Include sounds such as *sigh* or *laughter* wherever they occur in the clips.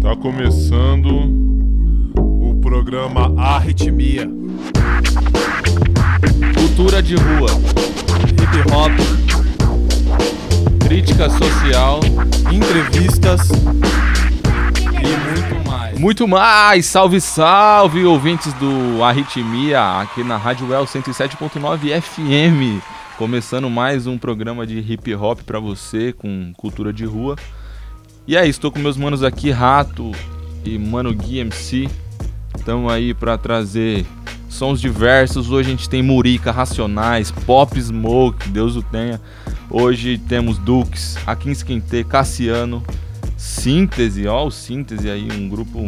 Tá começando o programa Arritmia. Cultura de rua, hip hop, crítica social, entrevistas muito mais. Salve, salve, ouvintes do Arritmia, aqui na Rádio El 107.9 FM. Começando mais um programa de hip hop pra você com cultura de rua. E é isso, tô com meus manos aqui, Rato e Mano Gui MC. Estamos aí pra trazer sons diversos. Hoje a gente tem Murica, Racionais, Pop Smoke, Deus o tenha. Hoje temos Dukes, Akin Esquente, Cassiano, Síntese, ó o Síntese aí, um grupo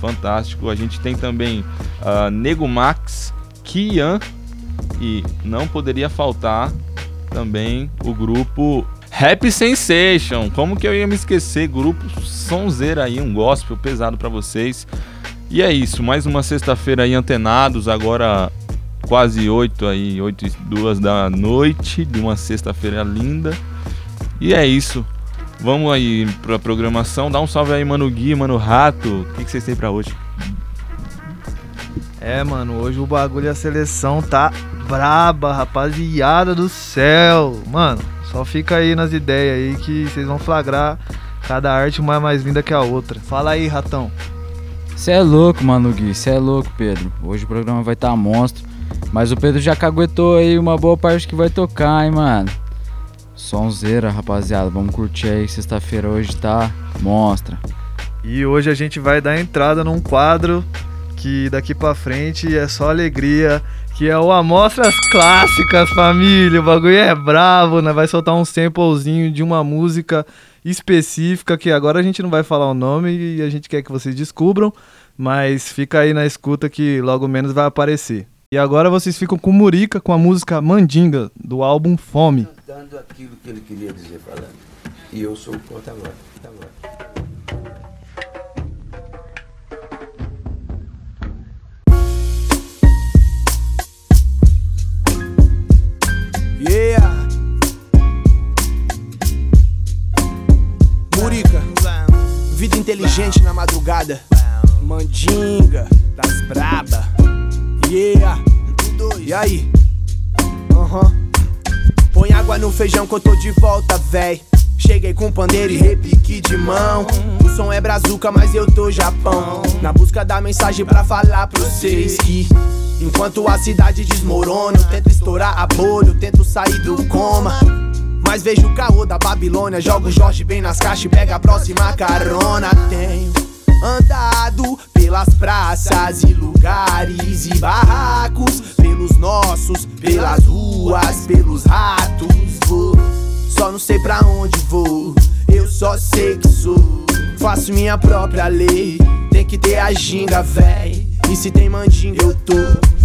fantástico. A gente tem também ah, Nego Max, Kian e não poderia faltar também o grupo Happy Sensation. Como que eu ia me esquecer? Grupo sonzeira aí, um gospel pesado pra vocês. E é isso, mais uma sexta-feira aí antenados, agora quase 8 aí, 8 e 2 da noite, de uma sexta-feira linda. E é isso. Vamos aí pra programação. Dá um salve aí, mano Gui, mano Rato. O que, que vocês têm pra hoje? É, mano, hoje o bagulho e a seleção tá braba, rapaziada do céu. Mano, só fica aí nas ideias aí que vocês vão flagrar cada arte uma mais linda que a outra. Fala aí, ratão. Cê é louco, mano, Gui. Cê é louco, Pedro. Hoje o programa vai estar tá monstro. Mas o Pedro já caguetou aí uma boa parte que vai tocar, hein, mano. Sonzeira, rapaziada. Vamos curtir aí. Sexta-feira hoje tá monstra. E hoje a gente vai dar entrada num quadro que daqui pra frente é só alegria, que é o Amostras Clássicas, família. O bagulho é bravo, né? Vai soltar um samplezinho de uma música específica que agora a gente não vai falar o nome e a gente quer que vocês descubram, mas fica aí na escuta que logo menos vai aparecer. E agora vocês ficam com Murica com a música Mandinga do álbum Fome. Cantando aquilo que ele queria dizer falando. E eu sou o porta-voz. porta-voz. Yeah. Murica, vida inteligente na madrugada. Mandinga das braba. Yeah. E aí? Aham. Põe água no feijão que eu tô de volta, véi. Cheguei com pandeiro e repique de mão. O som é brazuca, mas eu tô Japão. Na busca da mensagem pra falar pra vocês que. Enquanto a cidade desmorona, eu tento estourar a bolha, eu tento sair do coma. Mas vejo o caô da Babilônia, jogo Jorge bem nas caixas e pega a próxima carona. Tenho andado pelas praças e lugares e barracos, pelos nossos, pelas ruas, pelos ratos. Vou, só não sei pra onde vou, eu só sei que sou. Faço minha própria lei, tem que ter a ginga, véi. E se tem mandinga, eu tô.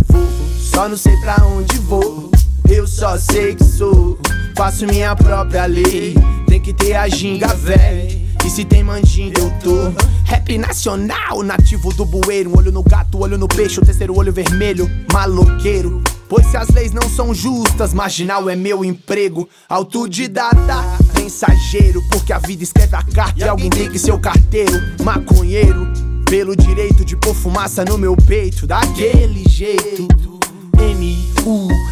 Vou, só não sei pra onde vou, eu só sei que sou. Faço minha própria lei, tem que ter a ginga, véi. E se tem mandinga, eu tô. Rap nacional, nativo do bueiro. Um olho no gato, olho no peixe, o terceiro olho vermelho, maloqueiro. Pois se as leis não são justas, marginal é meu emprego. Autodidata, mensageiro, porque a vida escreve a carta e alguém tem que ser o carteiro. Maconheiro, pelo direito de pôr fumaça no meu peito, daquele jeito. M-U-R-I-C-A,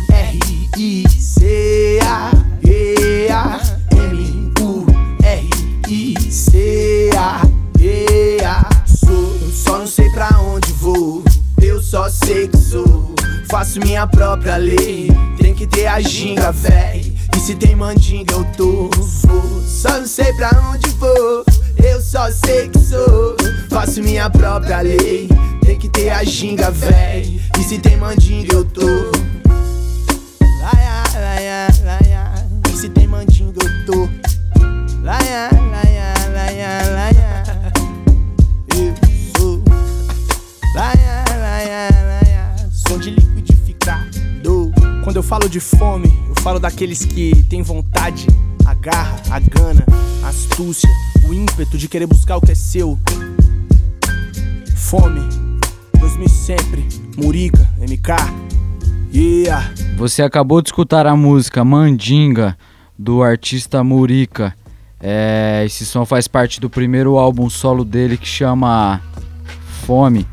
yeah. M-U-R-I-C-A, yeah. Sou, só não sei pra onde vou, eu só sei que sou. Faço minha própria lei, tem que ter a ginga, véi. E se tem mandinga, eu tô. Só não sei pra onde vou, eu só sei que sou. Faço minha própria lei, tem que ter a ginga, véi. E se tem mandinga, eu tô. Laia, laia, laia. E se tem mandinga, eu tô. Laia, laia, laia, laia. Eu sou. Laia, laia, laia. Som de liquidificado. Quando eu falo de fome, eu falo daqueles que têm vontade, a garra, a gana, a astúcia, o ímpeto de querer buscar o que é seu. Fome, 2000 sempre, Murica, MK, yeah. Você acabou de escutar a música Mandinga do artista Murica. É, esse som faz parte do primeiro álbum solo dele que chama Fome.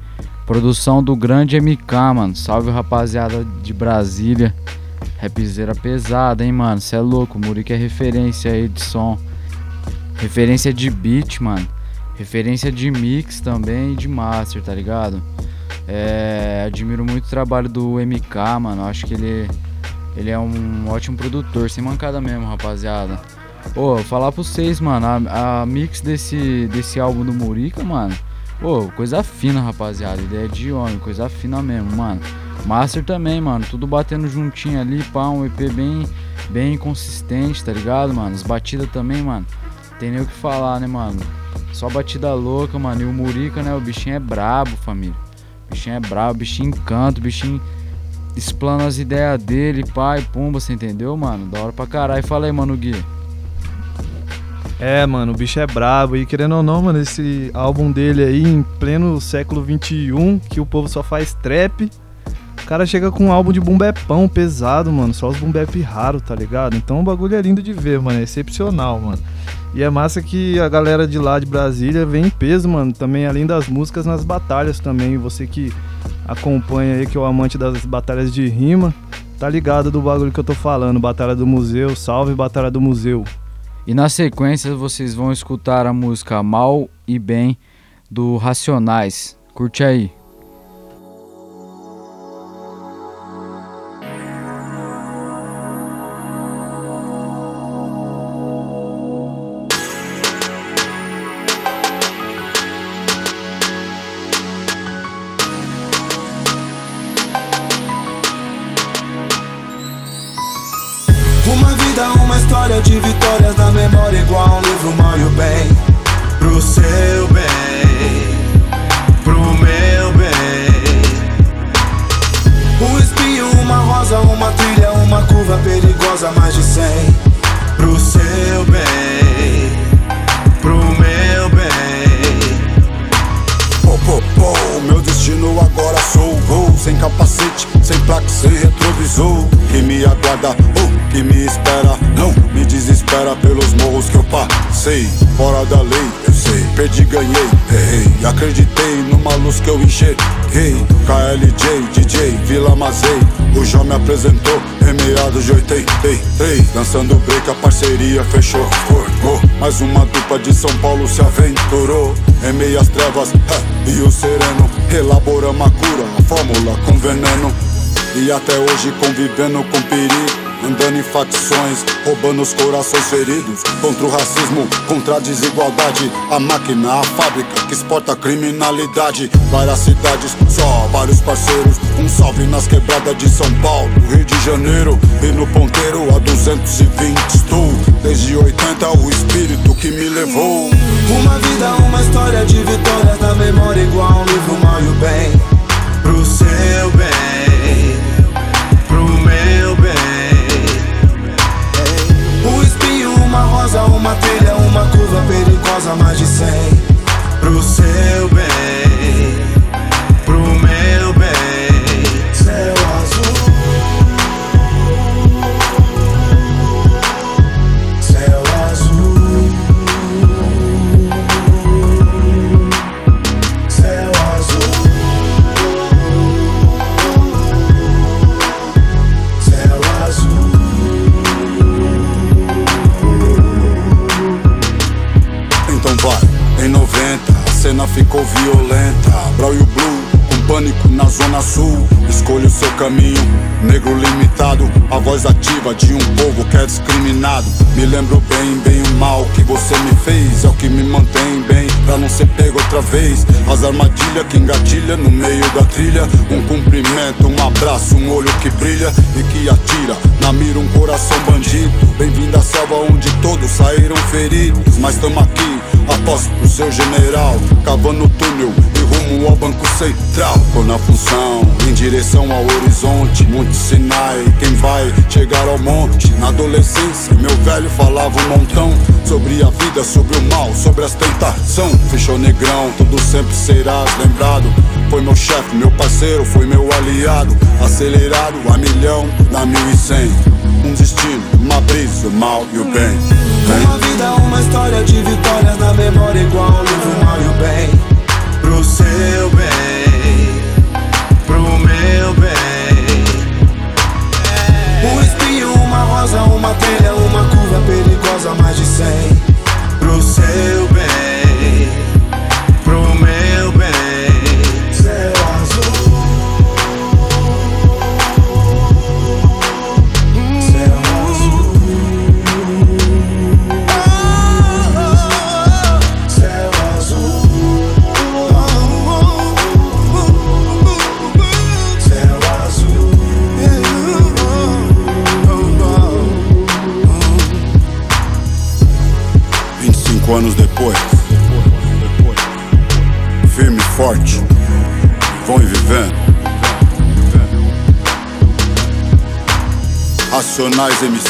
Produção do grande MK, mano. Salve rapaziada de Brasília. Rapzeira pesada, hein, mano. Cê é louco. O Murica é referência aí de som. Referência de beat, mano. Referência de mix também e de master, tá ligado? É, admiro muito o trabalho do MK, mano. Acho que ele, ele é um ótimo produtor, sem mancada mesmo, rapaziada. Pô, falar pra vocês, mano, a, a, mix desse, desse álbum do Murica, mano. Pô, coisa fina, rapaziada. Ideia de homem, coisa fina mesmo, mano. Master também, mano. Tudo batendo juntinho ali, pá, um EP bem, bem consistente, tá ligado, mano? As batidas também, mano. Tem nem o que falar, né, mano? Só batida louca, mano. E o Murica, né? O bichinho é brabo, família. O bichinho é brabo, o bichinho encanta, o bichinho explana as ideias dele, pai, pumba, você entendeu, mano? Da hora pra caralho. Fala aí, mano, Gui. É, mano, o bicho é brabo. E querendo ou não, mano, esse álbum dele aí, em pleno século XXI, que o povo só faz trap. O cara chega com um álbum de bumbepão pesado, mano. Só os bumbep raro, tá ligado? Então o bagulho é lindo de ver, mano. É excepcional, mano. E é massa que a galera de lá de Brasília vem em peso, mano. Também, além das músicas, nas batalhas também. Você que acompanha aí, que é o amante das batalhas de rima, tá ligado do bagulho que eu tô falando. Batalha do Museu, salve Batalha do Museu. E na sequência vocês vão escutar a música Mal e Bem do Racionais. Curte aí. De vitórias na memória igual um livro mal e o bem. Pro seu bem, pro meu bem. Um espinho, uma rosa, uma trilha, uma curva perigosa, mais de cem. Pro seu bem, pro meu bem. Pô, pô, pô, meu destino agora sou gol Sem capacete, sem placa, sem retrovisor. Que me aguarda, oh, que me espera Não desespera pelos morros que eu passei. Fora da lei, eu sei, perdi, ganhei, errei. Acreditei numa luz que eu enxerguei. KLJ, DJ, Vila Mazei. O João me apresentou em meados de 83 Dançando break, a parceria fechou, formou Mais uma dupla de São Paulo se aventurou. Em meias trevas, e o sereno. Elaboramos a cura, a fórmula com veneno. E até hoje convivendo com perigo Andando em facções, roubando os corações feridos. Contra o racismo, contra a desigualdade. A máquina, a fábrica que exporta criminalidade. Várias cidades, só vários parceiros. Um salve nas quebradas de São Paulo, Rio de Janeiro E no ponteiro. A 220 estou Desde 80 o espírito que me levou. Uma vida, uma história de vitórias na memória Igual um livro mal e o bem. Pro seu bem vez. As armadilhas que engatilha no meio da trilha. Um cumprimento, um abraço, um olho que brilha E que atira. Na mira um coração bandido. Bem-vindo à selva onde todos saíram feridos. Mas tamo aqui, após o seu general. Cavando túnel e rumo rumo ao banco central. Tô na função, em direção ao horizonte. Monte Sinai, quem vai chegar ao monte? Na adolescência, meu velho falava um montão sobre a vida, sobre o mal, sobre as tentações. Fechou negrão, tudo sempre serás lembrado. Foi meu chefe, meu parceiro, foi meu aliado. Acelerado a milhão na mil e cem. Um destino, uma brisa, o mal e o bem. Uma vida, uma história de vitórias na memória igual o livro mal e o bem.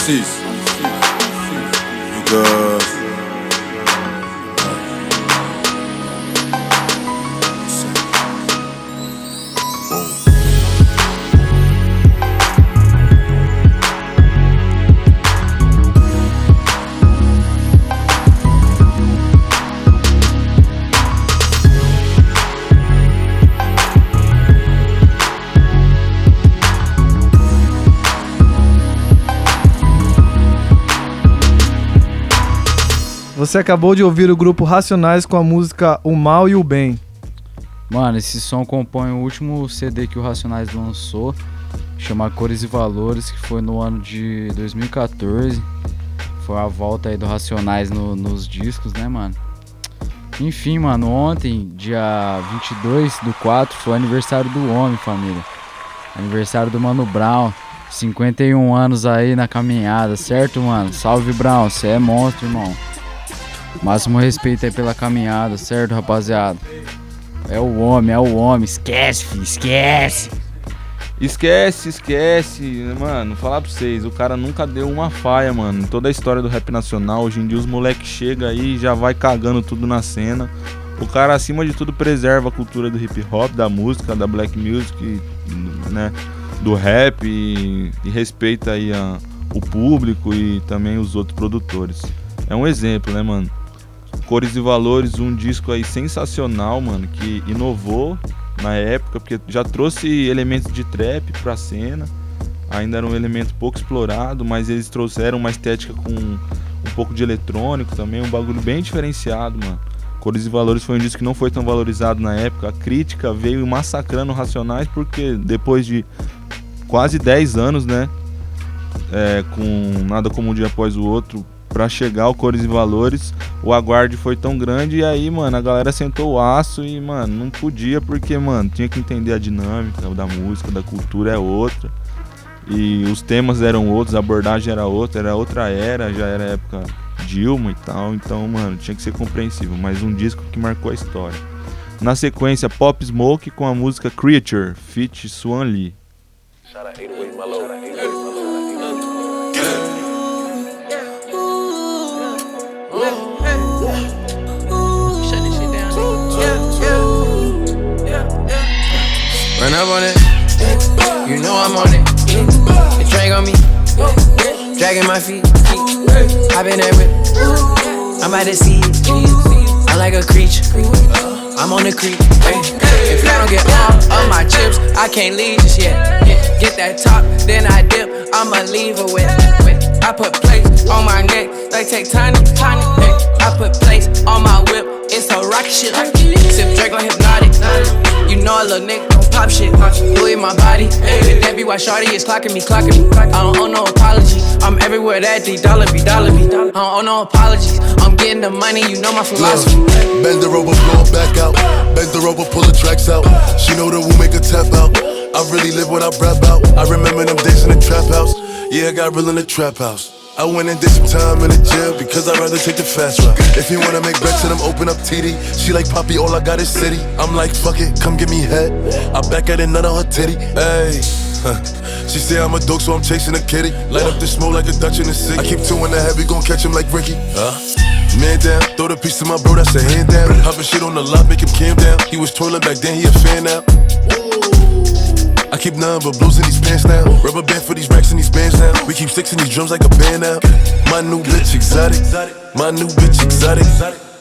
Racionais Você acabou de ouvir o grupo Racionais com a música O Mal e o Bem. Mano, esse som compõe o último CD que o Racionais lançou, chama Cores e Valores, que foi no ano de 2014. Foi a volta aí do Racionais no- nos discos, né, mano? Enfim, mano, ontem, dia 22 do 4, foi aniversário do homem, família. Aniversário do Mano Brown. 51 anos aí na caminhada, certo, mano? Salve, Brown, você é monstro, irmão. Máximo respeito aí pela caminhada, certo, rapaziada? É o homem, é o homem. Esquece, filho, esquece. Esquece, esquece, mano, falar pra vocês, o cara nunca deu uma faia, mano. Toda a história do rap nacional, hoje em dia os moleques chegam aí e já vai cagando tudo na cena. O cara, acima de tudo, preserva a cultura do hip hop, da música, da black music, né? Do rap e, e respeita aí a- o público e também os outros produtores. É um exemplo, né, mano? Cores e Valores, um disco aí sensacional, mano, que inovou na época, porque já trouxe elementos de trap pra cena. Ainda era um elemento pouco explorado, mas eles trouxeram uma estética com um pouco de eletrônico também, um bagulho bem diferenciado, mano. Cores e Valores foi um disco que não foi tão valorizado na época. A crítica veio massacrando Racionais porque depois de quase 10 anos, né, é, com nada como um dia após o outro, pra chegar ao Cores e Valores, o aguarde foi tão grande e aí, mano, a galera sentou o aço e, mano, não podia porque, mano, tinha que entender a dinâmica da música, da cultura é outra. E os temas eram outros, a abordagem era outra, era outra era, já era época Dilma e tal, então, mano, tinha que ser compreensível, mas um disco que marcou a história. Na sequência, Pop Smoke com a música Creature, feat Swan Lee. Run up on it, you know I'm on it. The drag on me, dragging my feet. Hop in that whip, I'm out see it. I'm like a creature, I'm on the creep. If I don't get all of my chips, I can't leave just yet. Get that top, then I dip. I'ma leave her with. I put plates on my neck, they take tiny, tiny. ay. I put plates on my whip, it's a rocket shit. Sip drink on hypnotic. You know a little nigga don't pop shit. Louis my body. Ay, That be why is clocking me, clocking me. I don't owe no apology. I'm everywhere that D dollar be, dollar be. I don't owe no apologies. I'm getting the money, you know my philosophy. Bend her over, blow back out. Bend her over, pull the tracks out. She know that we'll make her tap out. I really live what I rap out. I remember them days in the trap house. Yeah, I got real in the trap house. I went and did some time in the jail because I'd rather take the fast route. If you wanna make bets, then I'm open up TD. She like Poppy, all I got is city. I'm like, fuck it, come give me head. I back at it, none on her titty. Hey. She say I'm a dog, so I'm chasing a kitty. Light up the smoke like a Dutch in the city. I keep two in the head, we gon' catch him like Ricky. Huh? Man down, throw the piece to my bro, that's a hand down. Hopping shit on the lot, make him calm down. He was twirling back then, he a fan now. I keep none but blues in these pants now. Rubber band for these racks and these bands now. We keep sticks in these drums like a band now. My new bitch exotic. My new bitch exotic.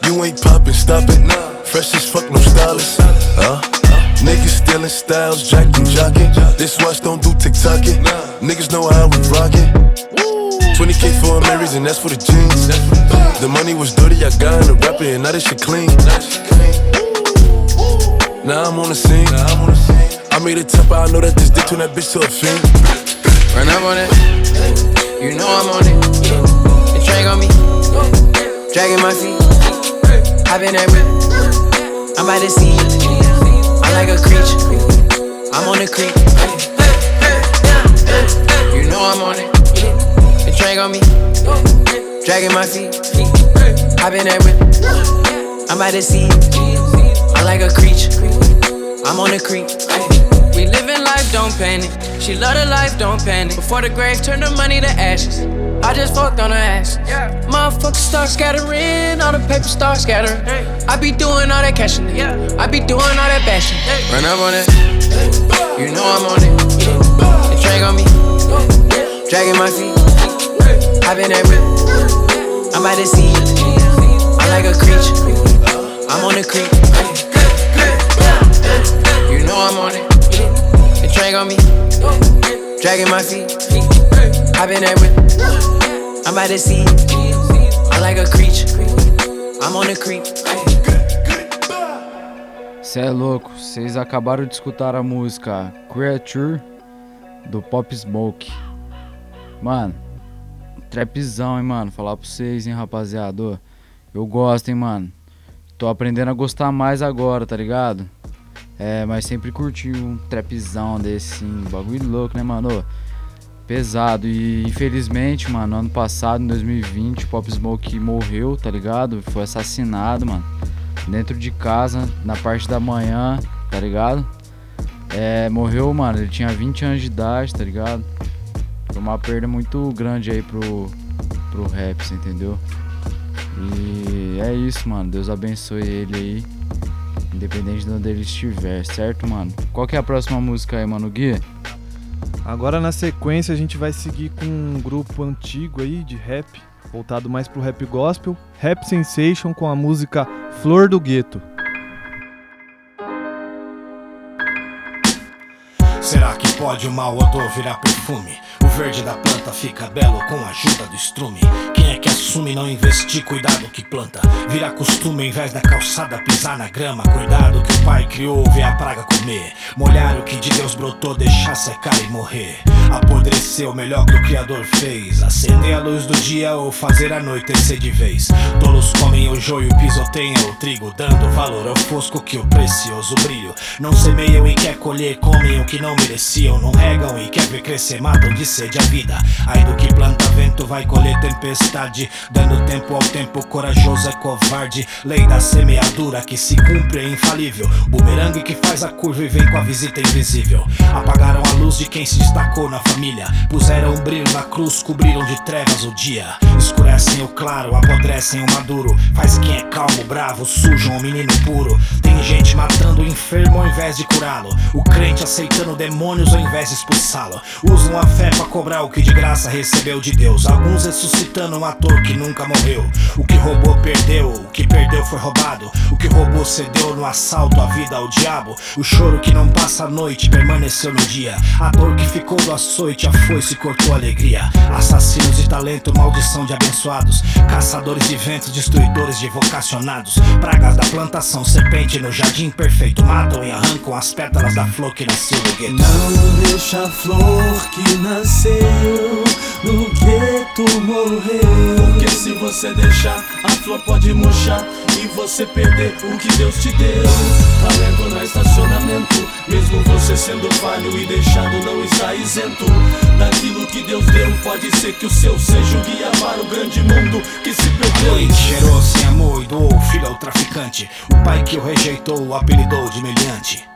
You ain't poppin', stop it. Fresh as fuck, no stylist. Huh? Niggas stealing styles, jacking, jocking. This watch don't do TikToking. Niggas know how we rockin'. 20k for a Marys and that's for the jeans. The money was dirty, I got in the rapper and now this shit clean. Now I'm on the scene. I made it tough, I know that this dick turn that bitch to a fiend. Run up on it, you know I'm on it. The train on me, dragging my feet. I've been that whip, I'm at the sea. I'm like a creature, I'm on the creek. You know I'm on it. The train on me, dragging my feet. I've been that whip, I'm at the sea. I'm like a creature, I'm on the creek. We living life, don't panic. She love the life, don't panic. Before the grave, turn the money to ashes. I just fucked on her ass. Motherfuckers start scattering, all the paper start scattering. I be doing all that cashing. I be doing all that bashing. Run up on it, you know I'm on it. The train on me, dragging my feet. I been that whip, I'm at the sea. I'm like a creature, I'm on the creek. Know I'm on it. The train on me, dragging my feet. I been I'm at the sea. I'm like a creature, I'm on the creek. Cê é louco, vocês acabaram de escutar a música Creature do Pop Smoke. Mano, trapzão, hein, mano. Falar pra vocês, hein, rapaziada. Eu gosto, hein, mano. Tô aprendendo a gostar mais agora, tá ligado? É, mas sempre curti um trapzão desse, sim. Bagulho louco, né, mano? Pesado. E infelizmente, mano, ano passado, em 2020, o Pop Smoke morreu, tá ligado? Foi assassinado, mano. Dentro de casa, na parte da manhã, tá ligado? É, morreu, mano. Ele tinha 20 anos de idade, tá ligado? Foi uma perda muito grande aí pro, pro rap, entendeu? E é isso, mano. Deus abençoe ele aí. Independente de onde ele estiver, certo, mano? Qual que é a próxima música aí, mano? Gui? Agora na sequência a gente vai seguir com um grupo antigo aí de rap, voltado mais pro rap gospel, Rap Sensation com a música Flor do Gueto. Será que pode o mau odor virar perfume? Verde da planta fica belo com a ajuda do estrume. Quem é que assume não investir? Cuidado que planta. Vira costume em vez da calçada pisar na grama. Cuidado que o pai criou, vê a praga comer. Molhar o que de Deus brotou, deixar secar e morrer. Apodrecer o melhor que o Criador fez. Acender a luz do dia ou fazer anoitecer de vez. Tolos comem o joio, pisoteiam o trigo, dando valor ao fosco que o precioso brilho. Não semeiam e quer colher, comem o que não mereciam. Não regam e quer ver crescer, matam de a vida. Do que planta vento vai colher tempestade. Dando tempo ao tempo, corajoso é covarde. Lei da semeadura que se cumpre é infalível. Bumerangue que faz a curva e vem com a visita invisível. Apagaram a luz de quem se destacou na família. Puseram um brilho na cruz, cobriram de trevas o dia. Escurecem o claro, apodrecem o maduro. Faz quem é calmo, bravo, sujam o menino puro. Tem gente matando o enfermo ao invés de curá-lo. O crente aceitando demônios ao invés de expulsá-lo. Usam a fé pra cobrar o que de graça recebeu de Deus. Alguns ressuscitando um ator que nunca morreu. O que roubou, perdeu. O que perdeu foi roubado. O que roubou, cedeu no assalto à vida ao diabo. O choro que não passa a noite permaneceu no dia. A dor que ficou do açoite, a foice cortou a alegria. Assassinos de talento, maldição de abençoados. Caçadores de ventos, destruidores de vocacionados. Pragas da plantação, serpente no jardim perfeito. Matam e arrancam as pétalas da flor que nasceu no gueto. Não deixa a flor que nasceu no gueto morrer. Porque se você deixar, a flor pode murchar você perder o que Deus te deu. Talento no estacionamento, mesmo você sendo falho e deixado não está isento. Daquilo que Deus deu Pode ser que o seu seja o guia para o grande mundo que se perdeu. A mãe gerou sem amor e doou filho ao traficante. O pai que o rejeitou o apelidou de meliante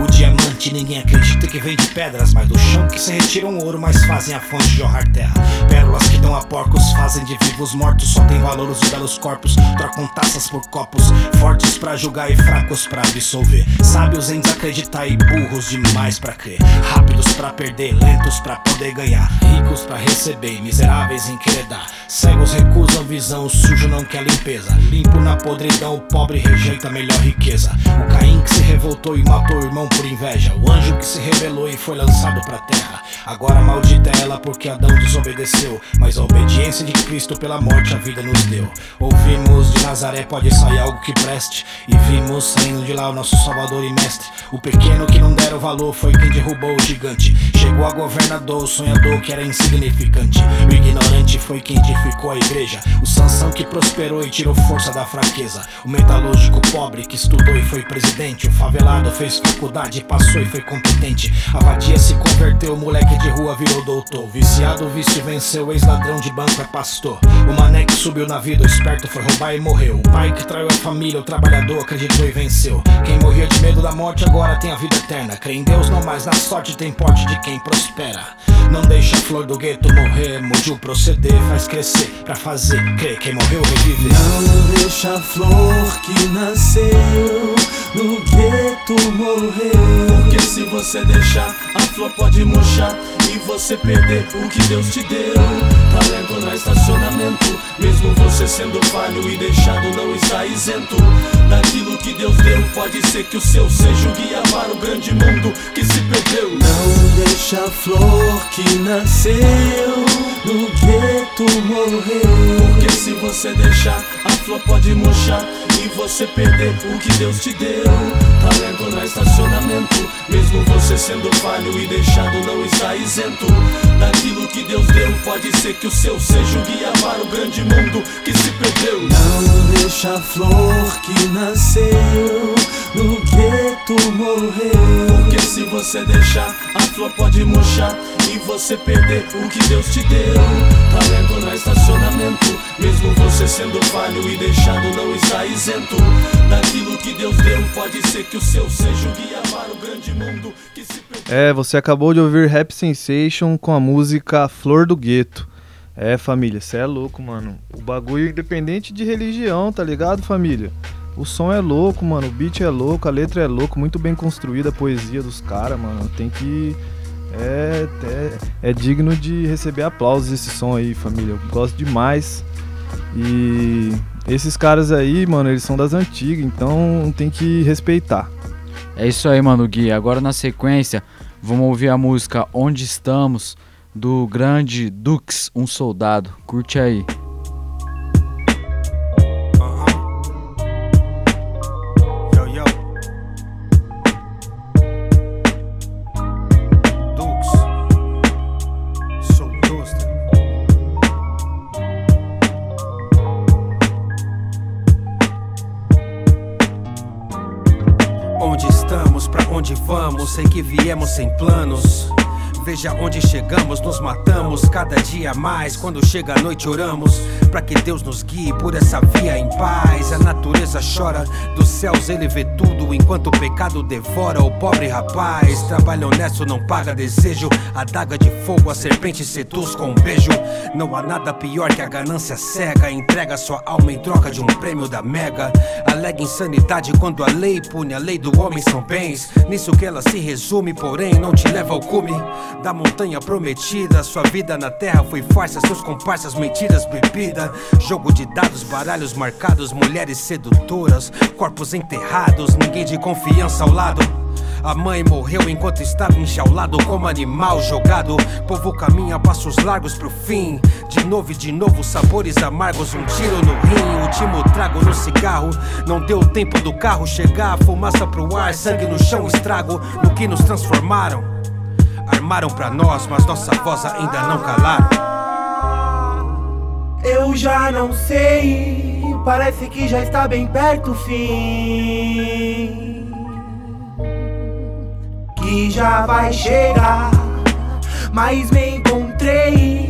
o diamante ninguém acredita que vem de pedras Mas do chão que se retiram ouro Mas fazem a fonte jorrar terra. Pérolas que dão a porcos Fazem de vivos mortos Só tem valor os belos corpos Trocam taças por copos Fortes pra julgar e fracos pra absolver. Sábios em desacreditar e burros demais pra crer. Rápidos pra perder, lentos pra poder ganhar Ricos pra receber, miseráveis em querer dar. Cegos recusam visão, o sujo não quer limpeza. Limpo na podridão, o pobre rejeita a melhor riqueza. O Caim que se revoltou e matou o irmão por inveja. O anjo que se rebelou e foi lançado pra terra. Agora maldita é ela porque Adão desobedeceu. Mas a obediência de Cristo pela morte a vida nos deu. Ouvimos de Nazaré pode sair algo que preste. E vimos saindo de lá o nosso Salvador e Mestre. O pequeno que não deram valor foi quem derrubou o gigante. Chegou a governador, o sonhador que era insignificante. O ignorante foi quem edificou a igreja. O Sansão que prosperou e tirou força da fraqueza. O metalúrgico pobre que estudou e foi presidente. O favelado fez faculdade, passou e foi competente. A vadia se converteu, moleque de rua virou doutor. Viciado, o venceu, ex-ladrão de banco é pastor. O mané que subiu na vida, o esperto foi roubar e morreu. O pai que traiu a família, o trabalhador acreditou e venceu. Quem morria de medo da morte agora tem a vida eterna. Crê em Deus, não mais na sorte, tem porte de quem prospera. Não deixa a flor do gueto morrer, mude o proceder, faz crescer pra fazer crer. Quem morreu revive. Não deixa a flor que nasceu no gueto morrer. Porque se você deixar, a flor pode murchar e você perder o que Deus te deu. Talento no estacionamento, mesmo você sendo falho e deixado, não está isento daquilo que Deus deu. Pode ser que o seu seja o guia para o grande mundo que se perdeu. Não deixa a flor que nasceu no gueto morrer. Porque se você deixar, a flor pode murchar e você perder o que Deus te deu. Talento no estacionamento, mesmo você sendo falho e deixado, não está isento daquilo que Deus deu. Pode ser que o seu seja o guia para o grande mundo que se perdeu. Não deixa a flor que nasceu no gueto morrer. Porque se você deixar, a flor pode murchar e você perder o que Deus te deu. Talento no estacionamento, mesmo você sendo falho e deixado, não está isento daquilo que Deus deu. Pode ser que o seu seja o guia para o grande mundo que se. É, você acabou de ouvir Rap Sensation com a música Flor do Gueto. É, família, cê é louco, mano. O bagulho independente de religião, tá ligado, família? O som é louco, mano. O beat é louco, a letra é louco, muito bem construída a poesia dos caras, mano. Tem que. É, é, é digno de receber aplausos esse som aí, família. Eu gosto demais. E esses caras aí, mano, eles são das antigas, então tem que respeitar. É isso aí, mano, Gui. Agora na sequência, vamos ouvir a música Onde Estamos, do grande Dux, um soldado. Curte aí. Sei que viemos sem planos. Veja onde chegamos, nos matamos cada dia mais. Quando chega a noite, oramos para que Deus nos guie por essa via em paz. A natureza chora, dos céus ele vê tudo, enquanto o pecado devora o pobre rapaz. Trabalho honesto não paga desejo, a daga de fogo, a serpente seduz com um beijo. Não há nada pior que a ganância cega, entrega sua alma em troca de um prêmio da mega. Alega insanidade quando a lei pune, a lei do homem são bens. Nisso que ela se resume, porém não te leva ao cume da montanha prometida. Sua vida na terra foi farsa, seus comparsas, mentiras, bebida. Jogo de dados, baralhos marcados, mulheres sedutoras, corpos enterrados, ninguém de confiança ao lado. A mãe morreu enquanto estava enjaulado como animal jogado. Povo caminha passos largos pro fim. De novo e de novo, sabores amargos. Um tiro no rim, último trago no cigarro. Não deu tempo do carro chegar. Fumaça pro ar, sangue no chão, estrago no que nos transformaram. Armaram pra nós, mas nossa voz ainda não calaram. Eu já não sei, parece que já está bem perto o fim. que já vai chegar. Mas me encontrei,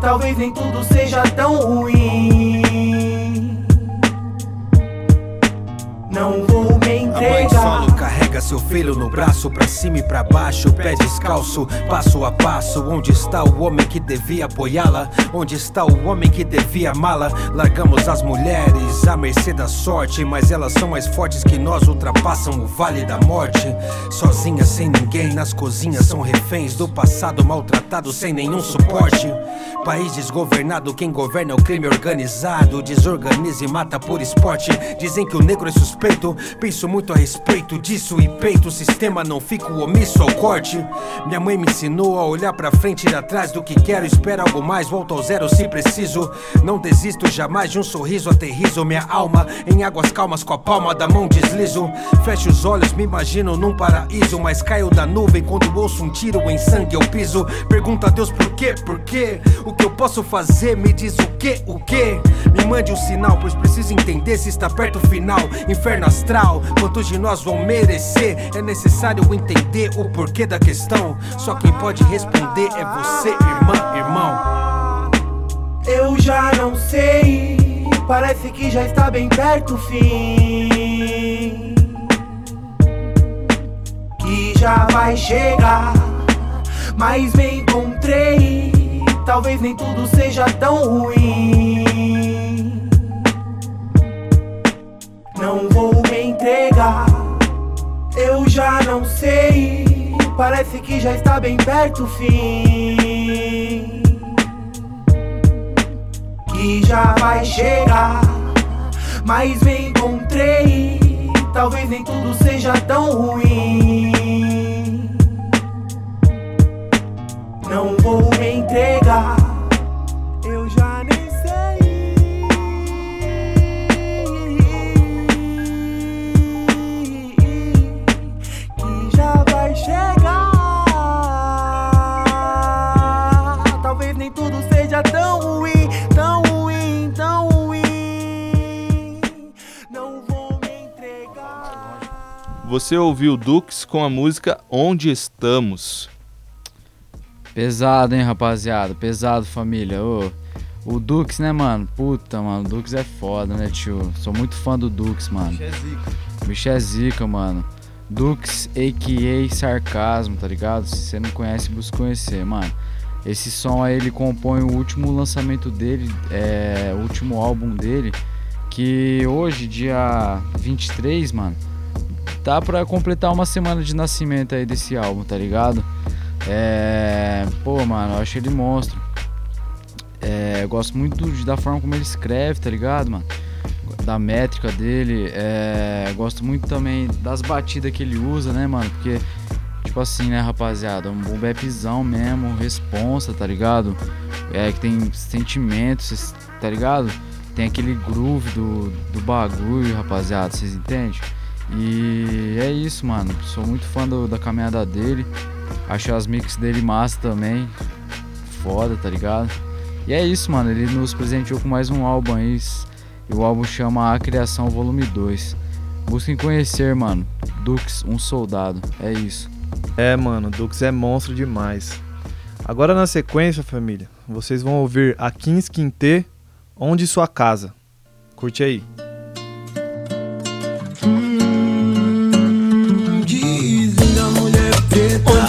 talvez nem tudo seja tão ruim. Não vou me A mãe entregar. solo carrega seu filho no braço, pra cima e pra baixo, pé descalço, passo a passo. Onde está o homem que devia apoiá-la? Onde está o homem que devia amá-la? Largamos as mulheres à mercê da sorte, mas elas são mais fortes que nós, ultrapassam o vale da morte. Sozinhas, sem ninguém, nas cozinhas são reféns do passado maltratado, sem nenhum suporte. País desgovernado, quem governa é o crime organizado. Desorganiza e mata por esporte. Dizem que o negro é suspeito. Penso muito a respeito disso e peito. O sistema não fica omisso ao corte. Minha mãe me ensinou a olhar pra frente e atrás do que quero. Espero algo mais, volto ao zero se preciso. Não desisto jamais de um sorriso, aterrizo minha alma em águas calmas com a palma da mão deslizo. Fecho os olhos, me imagino num paraíso, mas caio da nuvem quando ouço um tiro em sangue eu piso. Pergunta a Deus por quê, por quê? O que eu posso fazer? Me diz o que, o que? Me mande um sinal, pois preciso entender se está perto o final. Inferno astral, quantos de nós vão merecer? É necessário entender o porquê da questão. Só quem pode responder é você, irmã, irmão. Eu já não sei, parece que já está bem perto o fim. Que já vai chegar, mas me encontrei. Talvez nem tudo seja tão ruim. Não vou me entregar, eu já não sei. Parece que já está bem perto o fim que já vai chegar. Mas me encontrei, talvez nem tudo seja tão ruim. Não vou me entregar, eu já nem sei que já vai chegar. Talvez nem tudo seja tão ruim, tão ruim, tão ruim. Não vou me entregar. Você ouviu Dux com a música Onde Estamos. Pesado, hein, rapaziada? Pesado, família. Ô, o Dux, né, mano? Puta, mano. O Dux é foda, né, tio? Sou muito fã do Dux, mano. é zica. O bicho é zica, mano. Dux, a.k.a. Sarcasmo, tá ligado? Se você não conhece, busca conhecer, mano. Esse som aí, ele compõe o último lançamento dele, é, o último álbum dele, que hoje, dia 23, mano, tá pra completar uma semana de nascimento aí desse álbum, tá ligado? É. Pô, mano, eu acho ele monstro. É, eu gosto muito da forma como ele escreve, tá ligado, mano? Da métrica dele. É, gosto muito também das batidas que ele usa, né, mano? Porque, tipo assim, né, rapaziada? Um bapzão mesmo, responsa, tá ligado? É, que tem sentimentos, tá ligado? Tem aquele groove do, do bagulho, rapaziada, vocês entendem? E é isso, mano. Sou muito fã do- da caminhada dele. Acho as mix dele massa também. Foda, tá ligado? E é isso, mano. Ele nos presenteou com mais um álbum aí. E o álbum chama A Criação Volume 2. Busquem conhecer, mano. Dux, um soldado. É isso. É, mano, Dux é monstro demais. Agora na sequência, família, vocês vão ouvir a Kins Quintê, Onde Sua Casa. Curte aí.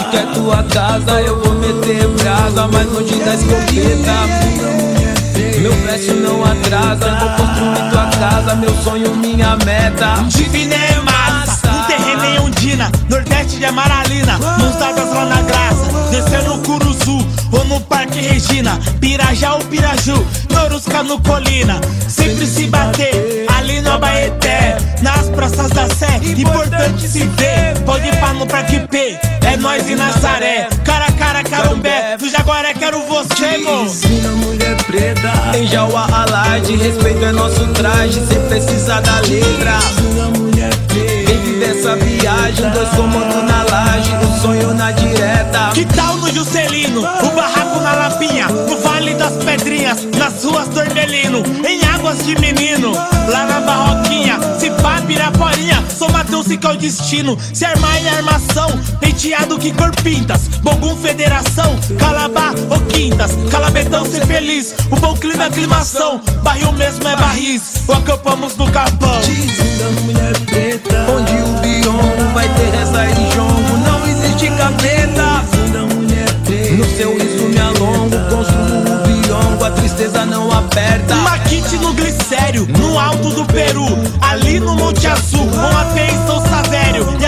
Onde quer tua casa eu vou meter brasa Mas longe da escopeta meu preço não atrasa, vou construir tua casa, meu sonho, minha meta. É um terreno em Ondina, Nordeste de Amaralina, mãos dadas lá na graça, descendo no Curuzu ou no Parque Regina, Pirajá ou Piraju, Norusca no Colina, sempre se bater ali no Abaeté, nas praças da Sé, importante se ver, pode ir pra no Parque P, é nós e Nazaré, cara a cara, carumbé, do Jaguaré quero você, mo. Mulher preta. Em Jauá Alade, respeito é nosso traje Sem precisar da letra viagem Dois comandos na laje, um sonho na direta Que tal no Juscelino, o barraco na Lapinha, no Vale das Pedrinhas, nas ruas do Ermelino, em Águas de Menino, lá na Barroquinha, se pá Piraporinha, sou Ô Mateus, que é o destino. Se armar em armação, penteado que cor pintas. Bogum Federação, Calabá ou Quintas. Calabetão, ser feliz. O bom clima é aclimação. Barril mesmo é barris. O acampamos no capão. Deslinda mulher preta, onde o biombo vai ter reza e jongo. Não existe capeta. No seu riso me alongo. Construo o biombo, a tristeza não aperta. Maquite no glicério, no alto do Peru. Ali no Monte Azul, com a P em São Savério.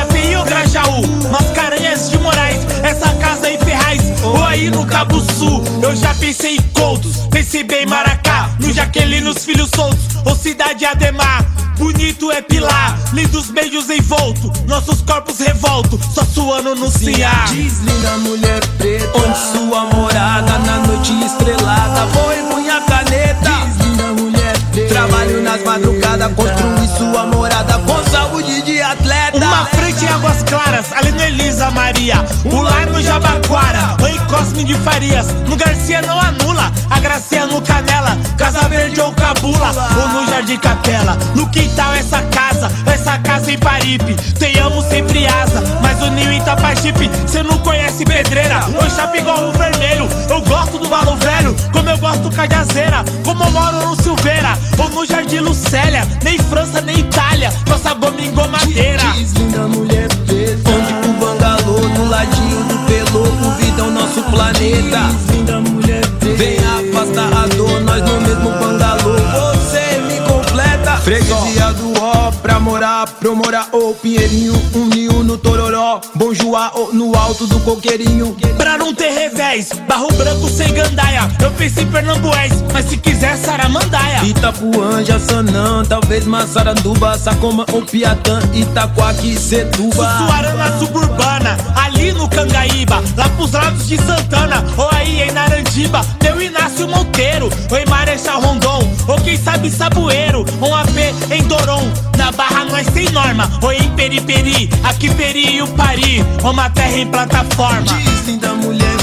No Cabo Sul. Eu já pensei em Coutos, pensei bem em Maracá. No Jaqueline, os filhos soltos, ou Cidade Ademar. Bonito é Pilar, lindos beijos envolto. Nossos corpos revolto, só suando no ciar. Deslinda mulher preta, onde sua morada na noite estrelada. Vou empunhar caneta. Deslinda mulher preta, trabalho nas madrugadas, construir sua morada com saúde de atleta. Uma frente em Águas Claras, ali no Elisa Maria. O lar no Jabaquara, em Cosme de Farias. No Garcia não anula, a Gracia no Canela. Casa Verde ou Cabula, ou no Jardim Capela. No quintal essa casa, essa casa em Paripe. Tenhamos sempre asa, mas o ninho em Tapajipe. Cê não conhece pedreira, ou chapa igual o vermelho. Eu gosto do Valo Velho, como eu gosto Cajazeira. Como eu moro no Silveira, ou no Jardim Lucélia. Nem França, nem Itália, nossa goma madeira. Deslinda mulher preta, onde o bangalô do ladinho do pelô. O vida é o nosso planeta. Deslinda mulher preta, vem afastar a dor, nós no mesmo bangalô. Você me completa. Freguesia do ó, pra morar, pro morar, ô Pinheirinho, um ninho no Tororó. Bom Joá, ô, no alto do coqueirinho. Pra não ter revés, barro branco sem gandaia. Eu pensei em Pernambués, mas se quiser Saramandaia. Itapuã, Jaçanã, talvez Massaranduba, Sacoma ou Piatã, Itaquaque, Setuba. Sussuarana suburbana, ali no Cangaíba, lá pros lados de Santana, ou aí em Narandiba, meu Inácio Monteiro, ou em Marechal Rondon, ou quem sabe Sabueiro, um AP em Doron, na Barra nós tem norma, ou em Periperi, aqui Peri e o Pari, uma terra em plataforma. Deslinda mulher preta,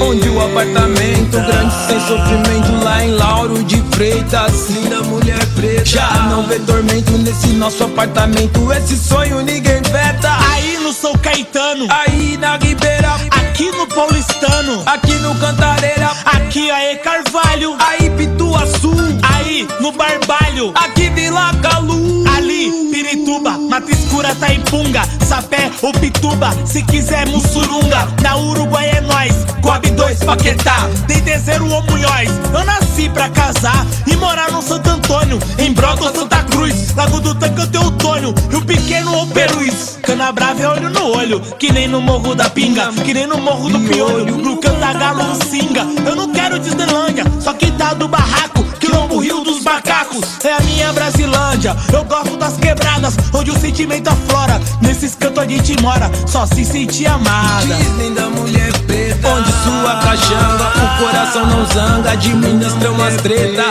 onde o apartamento grande sem sofrimento, lá em Lauro de Freitas. Linda mulher preta, já não vê tormento nesse nosso apartamento, esse sonho ninguém veta. Aí no São Caetano, aí na Ribeira, aqui no Paulistano, aqui no Cantareira, aqui aí Carvalho, aí Pituaçu, aí no Barbalho, aqui Vila Calu, Pirituba, Mata Escura tá em Punga, Sapé ou Pituba, se quiser Mussurunga, na Uruguai é nós, Coab 2 Paquetá, Dendezeiro ou Munhoz, eu nasci pra casar e morar no Santo Antônio, em Broto ou Santa Cruz, Lago do Tanque eu tenho Antônio, Rio Pequeno ou Perus, Cana Brava é olho no olho, que nem no Morro da Pinga, que nem no Morro do Piolho, no Cantagalo ou Singa, eu não quero Disneylândia, só que tá do barraco, Rio dos Macacos, é a minha Brasilândia, eu gosto das quebradas, onde o sentimento aflora, nesses cantos a gente mora, só se sentir amada. Deslinda mulher preta, onde sua cachanga, o coração não zanga, administra umas treta.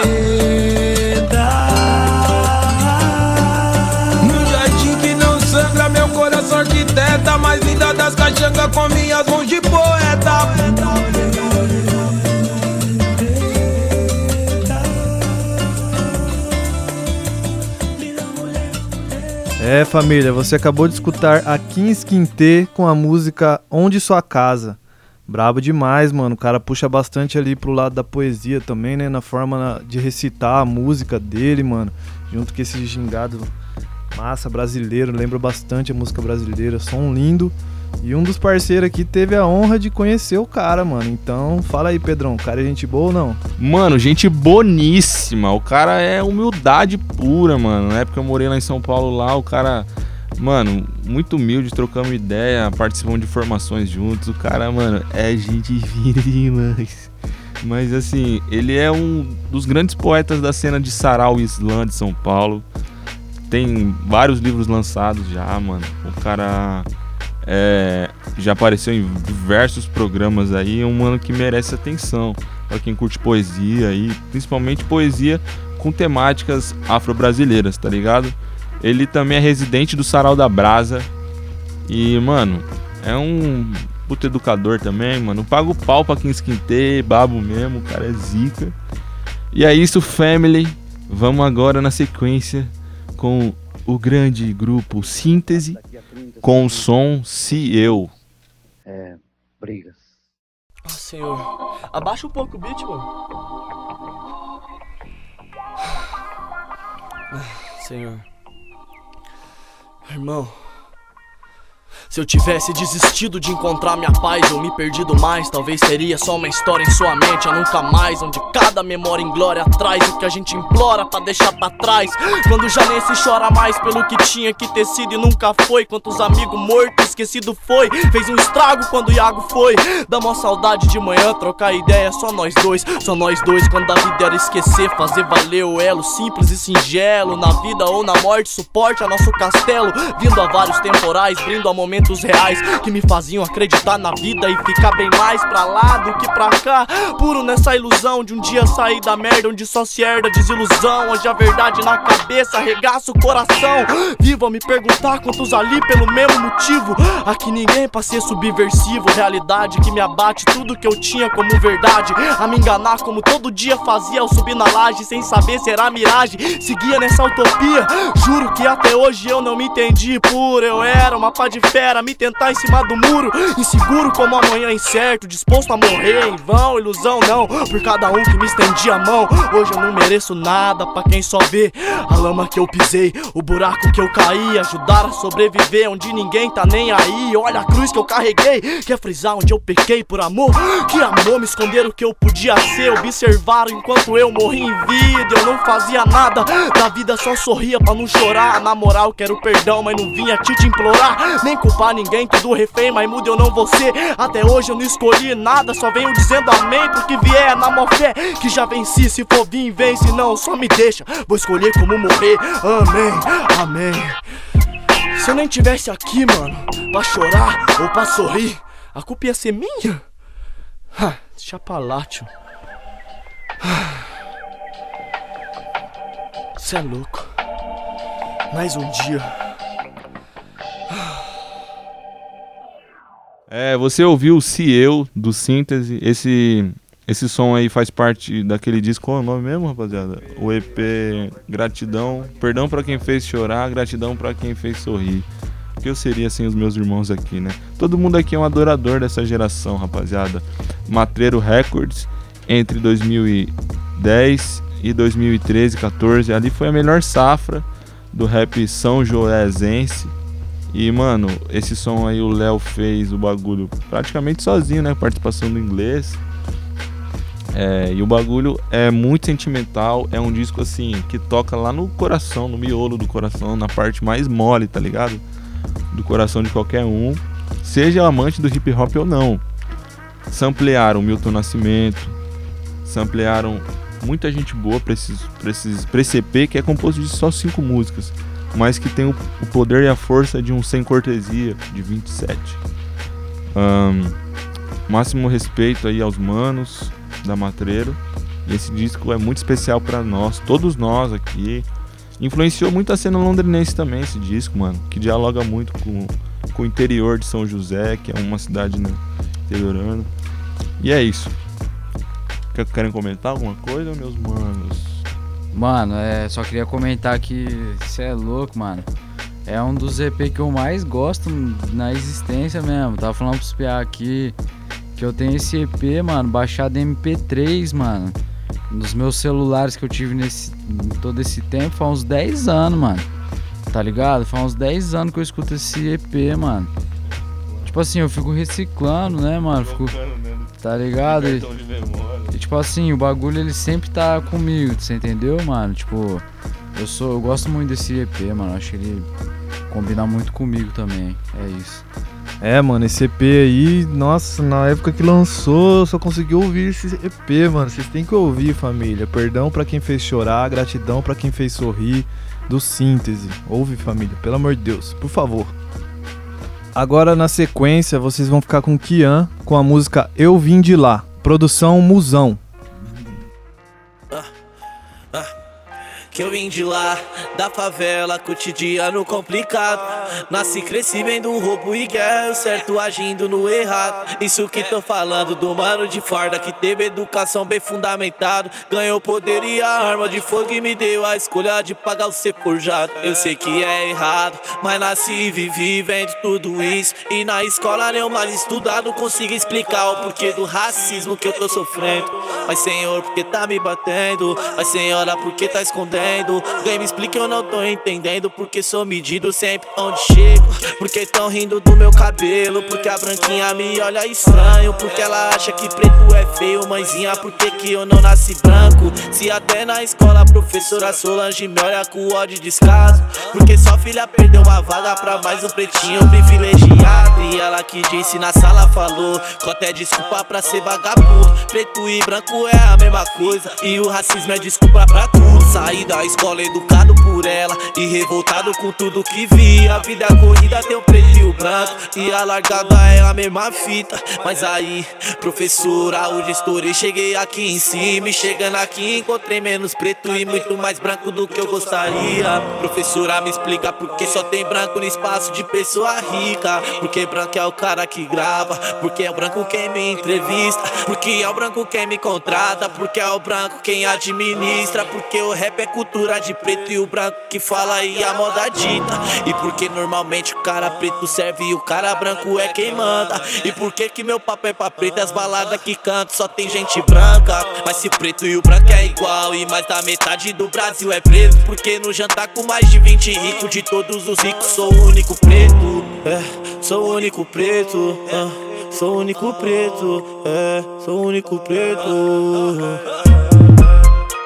No jardim que não sangra, meu coração arquiteta, mais linda das caixangas com minhas mãos de poeta. É, família, você acabou de escutar a Kings Quintê com a música Onde Sua Casa. Brabo demais, mano. O cara puxa bastante ali pro lado da poesia também, né? Na forma de recitar a música dele, mano. Junto com esse gingado massa brasileiro. Lembra bastante a música brasileira. Som lindo. E um dos parceiros aqui teve a honra de conhecer o cara, mano. Então, fala aí, Pedrão. Cara é gente boa ou não? Mano, gente boníssima. O cara é humildade pura, mano. Na época eu morei lá em São Paulo, lá, o cara, mano, muito humilde, trocamos ideia, participamos de formações juntos. O cara, mano, é gente fina demais. Mas assim, ele é um dos grandes poetas da cena de Sarau Islã de São Paulo. Tem vários livros lançados já, mano. O cara é, já apareceu em diversos programas aí, é um mano que merece atenção para quem curte poesia aí, principalmente poesia com temáticas afro-brasileiras, tá ligado? Ele também é residente do Sarau da Brasa e, mano, é um puto educador também, mano. Paga o pau pra quem esquintei, babo mesmo, o cara é zica. E é isso, family. Vamos agora na sequência com o grande grupo Síntese com o som Se Eu. É, brigas. Ah, senhor, abaixa um pouco o beat, mano. Ah, senhor. Irmão. Se eu tivesse desistido de encontrar minha paz ou me perdido mais, talvez seria só uma história em sua mente, a nunca mais, onde cada memória em glória traz o que a gente implora pra deixar pra trás. Quando já nem se chora mais pelo que tinha que ter sido e nunca foi. Quantos amigos mortos, esquecido foi. Fez um estrago quando Iago foi. Dá mó saudade de manhã, trocar ideia, só nós dois, só nós dois. Quando a vida era esquecer, fazer valer o elo, simples e singelo. Na vida ou na morte, suporte a nosso castelo. Vindo a vários temporais, brindo a momentos reais que me faziam acreditar na vida e ficar bem mais pra lá do que pra cá. Puro nessa ilusão de um dia sair da merda onde só se herda desilusão. Hoje a verdade na cabeça arregaça o coração. Vivo a me perguntar quantos ali pelo mesmo motivo. Aqui ninguém pra ser subversivo. Realidade que me abate tudo que eu tinha como verdade. A me enganar como todo dia fazia ao subir na laje sem saber se era miragem. Seguia nessa utopia. Juro que até hoje eu não me entendi. Puro eu era uma pá de fé era me tentar em cima do muro, inseguro como amanhã incerto, disposto a morrer em vão, ilusão não, por cada um que me estendia a mão. Hoje eu não mereço nada pra quem só vê a lama que eu pisei, o buraco que eu caí, ajudar a sobreviver onde ninguém tá nem aí. Olha a cruz que eu carreguei, quer frisar onde eu pequei por amor, que amor me esconder o que eu podia ser, observaram enquanto eu morri em vida. Eu não fazia nada, da vida só sorria pra não chorar. Na moral, quero perdão, mas não vinha te implorar, nem culpar culpar ninguém, tudo refém, mas muda eu não vou ser. Até hoje eu não escolhi nada, só venho dizendo amém porque vier na mó fé. Que já venci, se for vir, vem, se não, só me deixa. Vou escolher como morrer, amém, amém. Se eu nem tivesse aqui, mano, pra chorar ou pra sorrir, a culpa ia ser minha? Ha, chapalácio. Cê é louco. Mais um dia. É, você ouviu o Se Eu do Síntese. Esse, esse som aí faz parte daquele disco. Qual é o nome mesmo, rapaziada? O EP Gratidão. Perdão para quem fez chorar, gratidão para quem fez sorrir. O que eu seria sem os meus irmãos aqui, né? Todo mundo aqui é um adorador dessa geração, rapaziada. Matreiro Records entre 2010 e 2013, 14. Ali foi a melhor safra do rap São Joésense e, mano, esse som aí o Léo fez o bagulho praticamente sozinho, né? Participação do inglês. É, e o bagulho é muito sentimental, é um disco assim que toca lá no coração, no miolo do coração, na parte mais mole, tá ligado? Do coração de qualquer um, seja amante do hip hop ou não. Samplearam Milton Nascimento, samplearam muita gente boa pra, esses, pra, pra esse EP que é composto de só cinco músicas mas que tem o, o, poder e a força de um Sem Cortesia, de 27. Um, máximo respeito aí aos manos da Matreiro. Esse disco é muito especial para nós, todos nós aqui. Influenciou muito a cena londrinense também, esse disco, mano, que dialoga muito com, com o interior de São José, que é uma cidade né, interiorana. E é isso. Querem comentar alguma coisa, meus manos? Mano, é, só queria comentar que você é louco, mano. É um dos EP que eu mais gosto na existência mesmo. Tava falando pros PA aqui que eu tenho esse EP, mano, baixado em MP3, mano. Nos meus celulares que eu tive nesse todo esse tempo, faz uns 10 anos, mano. Tá ligado? Faz uns 10 anos que eu escuto esse EP, mano. Tipo assim, eu fico reciclando, né, mano? Fico, tá ligado? Tipo assim, o bagulho ele sempre tá comigo, você entendeu, mano? Tipo, eu sou, eu gosto muito desse EP, mano. Acho que ele combina muito comigo também. É isso. É, mano, esse EP aí, nossa, na época que lançou, eu só consegui ouvir esse EP, mano. Vocês têm que ouvir, família. Perdão para quem fez chorar, gratidão para quem fez sorrir. Do Síntese. Ouve, família, pelo amor de Deus, por favor. Agora na sequência vocês vão ficar com Kian com a música Eu Vim de Lá, produção Musão. Que eu vim de lá, da favela, cotidiano complicado. Nasci, cresci vendo roubo e guerra, o certo agindo no errado. Isso que tô falando do mano de farda que teve educação bem fundamentado. Ganhou poder e a arma de fogo e me deu a escolha de pagar o ser forjado. Eu sei que é errado, mas nasci e vivi vendo tudo isso. E na escola nem o mal estudado consigo explicar o porquê do racismo que eu tô sofrendo. Mas Senhor, por que tá me batendo? Mas Senhora, por que tá escondendo? Vem me explica, eu não tô entendendo. Porque sou medido sempre onde chego. Porque tão rindo do meu cabelo. Porque a branquinha me olha estranho. Porque ela acha que preto é feio. Mãezinha, por que, que eu não nasci branco? Se até na escola a professora Solange me olha com ódio e descaso. Porque só filha perdeu uma vaga pra mais um pretinho privilegiado. E ela que disse na sala falou. Com até desculpa pra ser vagabundo. Preto e branco é a mesma coisa. E o racismo é desculpa pra tudo. Saí da escola educado por ela. E revoltado com tudo que vi. A vida corrida tem o preto e o branco. E a largada é a mesma fita. Mas aí, professora, hoje estourei. Cheguei aqui em cima. E chegando aqui, encontrei menos preto e muito mais branco do que eu gostaria. Professora, me explica por que só tem branco no espaço de pessoa rica. Porque branco é o cara que grava. Porque é o branco quem me entrevista. Porque é o branco quem me contrata. Porque é o branco quem administra. Porque o rap é cultura de preto e o branco que fala e a moda dita. E porque normalmente o cara preto serve e o cara branco é quem manda. E por que que meu papo é pra preto as baladas que canto só tem gente branca? Mas se preto e o branco é igual e mais da metade do Brasil é preto. Porque no jantar com mais de 20 ricos, de todos os ricos sou o único preto. É, sou o único preto. ah. Sou o único preto, é, sou o único preto.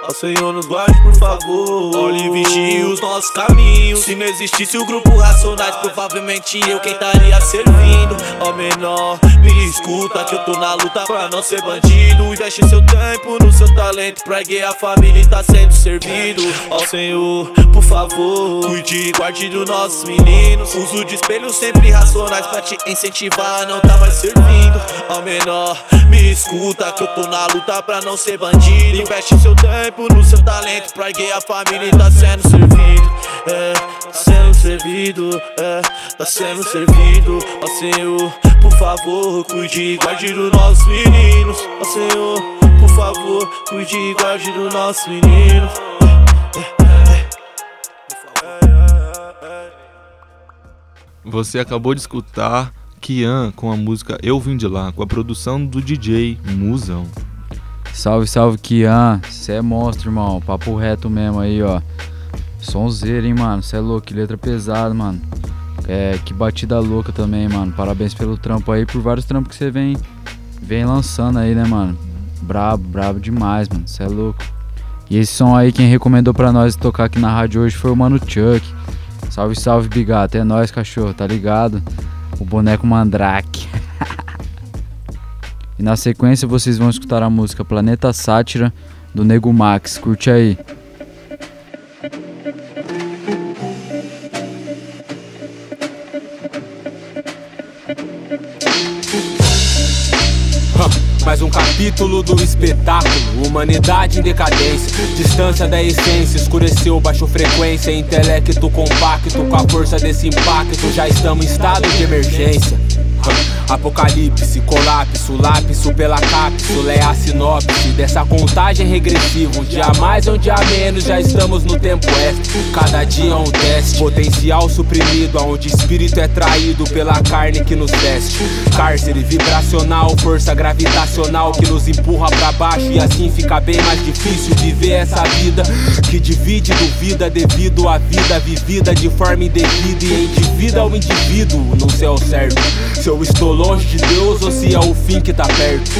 Ó Senhor, nos guarde, por favor. Olhe e vigie os nossos caminhos. Se não existisse o grupo Racionais, provavelmente eu quem estaria servindo. Ó menor, me escuta que eu tô na luta pra não ser bandido. Investe seu tempo no seu talento pra que a família tá sendo servido. Ó Senhor, por favor, cuide e guarde dos nossos meninos. Uso de espelhos sempre racionais pra te incentivar não tá mais servindo. Ó menor, me escuta que eu tô na luta pra não ser bandido. Investe seu tempo no seu talento pra que a família tá sendo servido. É, sendo servido, é, tá sendo servido. Ó Senhor, por favor, cuide e guarde dos nossos meninos. Ó Senhor, por favor, cuide e guarde dos nossos meninos. Você acabou de escutar Kian com a música Eu Vim de Lá, com a produção do DJ Musão. Salve, salve, Kian. Cê é monstro, irmão. Papo reto mesmo aí, ó. Sonzeiro, hein, mano. Cê é louco, que letra pesada, mano. É, que batida louca também, mano. Parabéns pelo trampo aí, por vários trampos que você vem, vem lançando aí, né, mano? Brabo, brabo demais, mano. Cê é louco. E esse som aí, quem recomendou pra nós tocar aqui na rádio hoje foi o Mano Chuck. Salve, salve, Bigato. É nóis, cachorro, tá ligado? O boneco Mandrake. *laughs* Na sequência vocês vão escutar a música Planeta Sátira do Nego Max. Curte aí. Mais um capítulo do espetáculo, humanidade em decadência. Distância da essência, escureceu, baixou frequência. Intelecto compacto, com a força desse impacto, já estamos em estado de emergência. Apocalipse, colapso, lápis pela cápsula é a sinopse dessa contagem regressiva. Um dia a mais, um dia menos, já estamos no tempo extra. Cada dia é um teste, potencial suprimido, onde espírito é traído pela carne que nos veste. Cárcere vibracional, força gravitacional que nos empurra pra baixo e assim fica bem mais difícil viver essa vida que divide duvida devido à vida vivida de forma indevida e endivida ao indivíduo no céu certo. Se eu estou longe de Deus ou se é o fim que tá perto.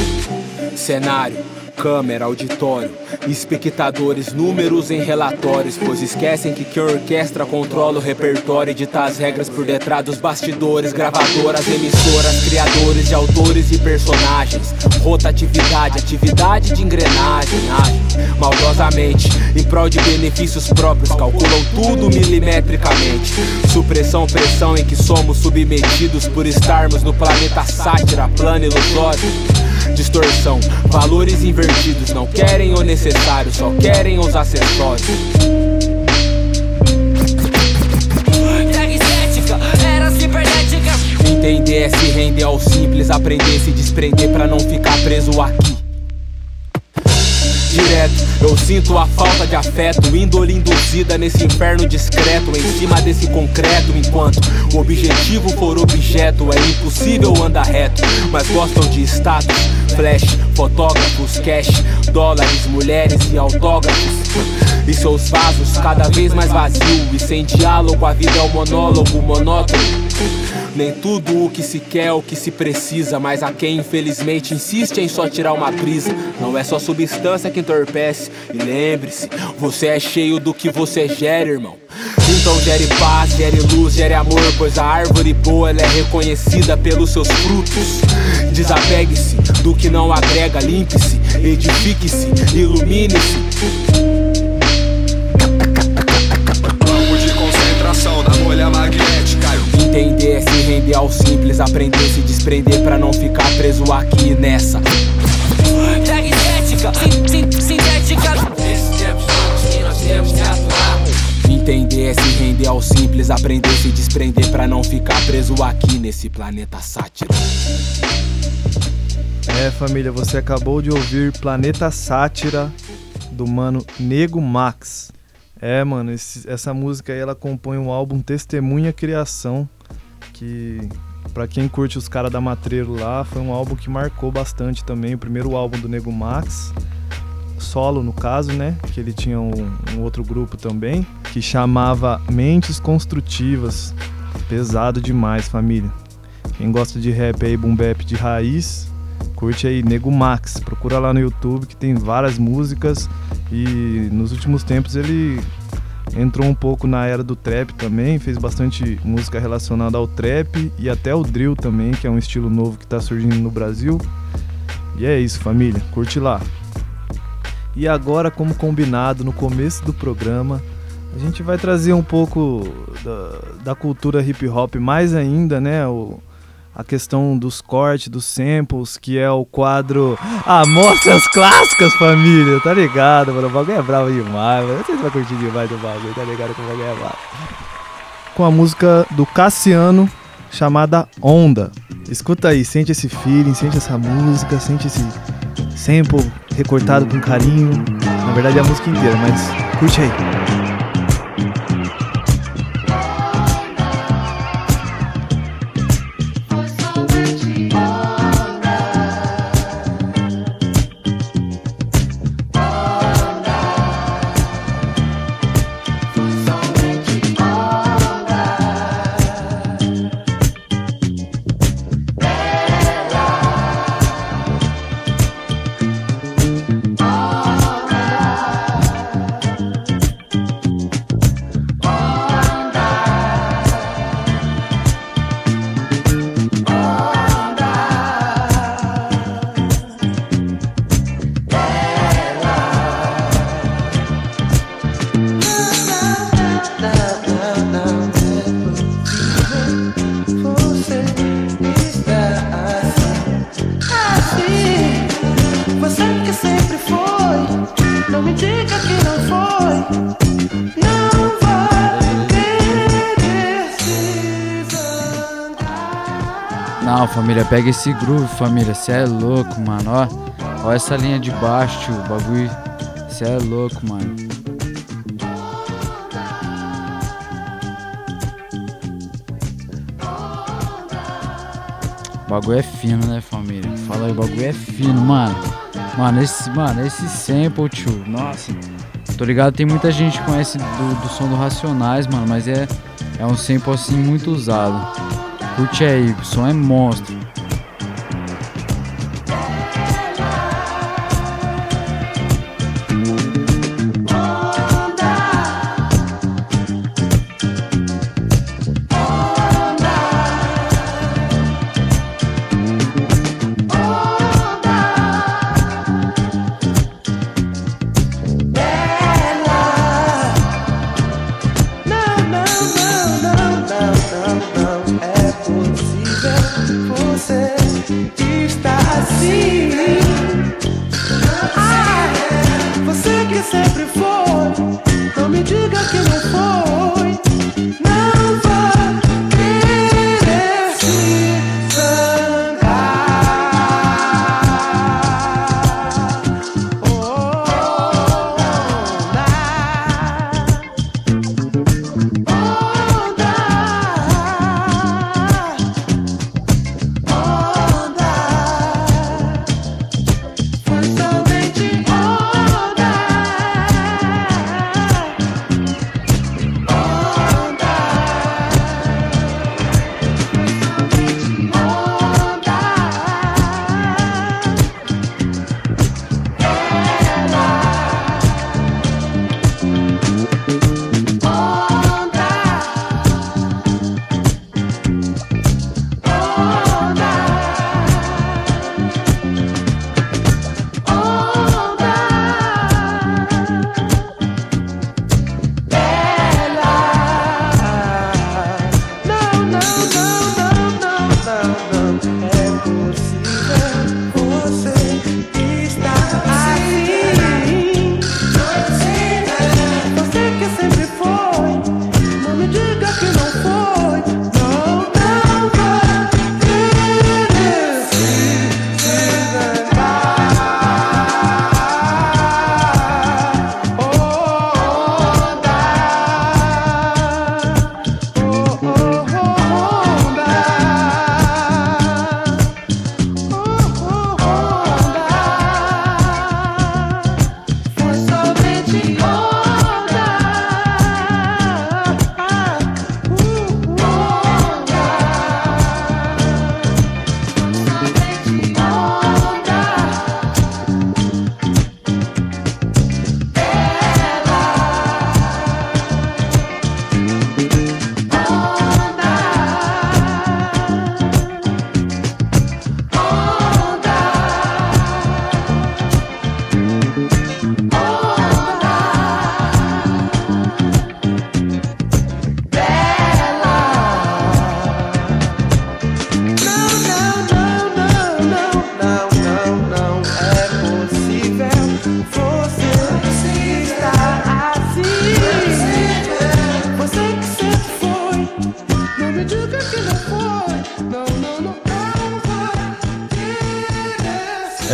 Cenário, câmera, auditório, espectadores, números em relatórios, pois esquecem que quem orquestra controla o repertório e as regras por detrás dos bastidores, gravadoras, emissoras, criadores de autores e personagens, rotatividade, atividade de engrenagem, agem maldosamente em prol de benefícios próprios, calculam tudo milimetricamente, supressão, pressão em que somos submetidos por estarmos no planeta sátira, plano ilusório distorção. Valores invertidos não querem o necessário, só querem os acessórios. Entender é se render ao simples, aprender, se desprender para não ficar preso aqui. Direto, eu sinto a falta de afeto, índole induzida nesse inferno discreto, em cima desse concreto. Enquanto o objetivo for objeto, é impossível andar reto. Mas gostam de status, flash, fotógrafos, cash, dólares, mulheres e autógrafos. E seus vasos cada vez mais vazio e sem diálogo, a vida é um monólogo monótono. Nem tudo o que se quer o que se precisa, mas a quem infelizmente insiste em só tirar uma brisa. Não é só substância que entorpece. E lembre-se, você é cheio do que você gera, irmão. Então gere paz, gere luz, gere amor, pois a árvore boa ela é reconhecida pelos seus frutos. Desapegue-se do que não agrega, limpe-se, edifique-se, ilumine-se. Campo de concentração da bolha magnética. Entender é se render ao simples, aprender, se desprender pra não ficar preso aqui nessa. Tecnética, sin- sin- sintética. Entender é se render ao simples, aprender, se desprender pra não ficar preso aqui nesse planeta sátira. É, família, você acabou de ouvir Planeta Sátira do mano Nego Max. É, mano, esse- essa música aí ela compõe um álbum Testemunha Criação, que pra quem curte os caras da Matreiro lá, foi um álbum que marcou bastante também, o primeiro álbum do Nego Max, solo no caso, né? Que ele tinha um, um outro grupo também, que chamava Mentes Construtivas. Pesado demais, família. Quem gosta de rap aí, boom bap de raiz, curte aí Nego Max. Procura lá no YouTube que tem várias músicas e nos últimos tempos ele entrou um pouco na era do trap também, fez bastante música relacionada ao trap e até o drill também, que é um estilo novo que tá surgindo no Brasil. E é isso, família. Curte lá. E agora, como combinado no começo do programa, a gente vai trazer um pouco da, da cultura hip hop mais ainda, né? O, a questão dos cortes, dos samples, que é o quadro Amostras Clássicas, família. Tá ligado, mano? O bagulho é bravo demais, mano. Vocês vão curtir demais o bagulho, tá ligado que o bagulho é bravo. Com a música do Cassiano, chamada Onda. Escuta aí, sente esse feeling, sente essa música, sente esse sample recortado com carinho. Na verdade é a música inteira, mas curte aí. Pega esse groove, família. Cê é louco, mano. Ó, ó essa linha de baixo, tio. O bagulho. Cê é louco, mano. O bagulho é fino, né, família? Fala aí, o bagulho é fino, mano. Mano, esse, mano, esse sample, tio. Nossa. Tô ligado, tem muita gente que conhece do, do som do Racionais, mano, mas é, é um sample assim muito usado. Curte aí, o som é monstro.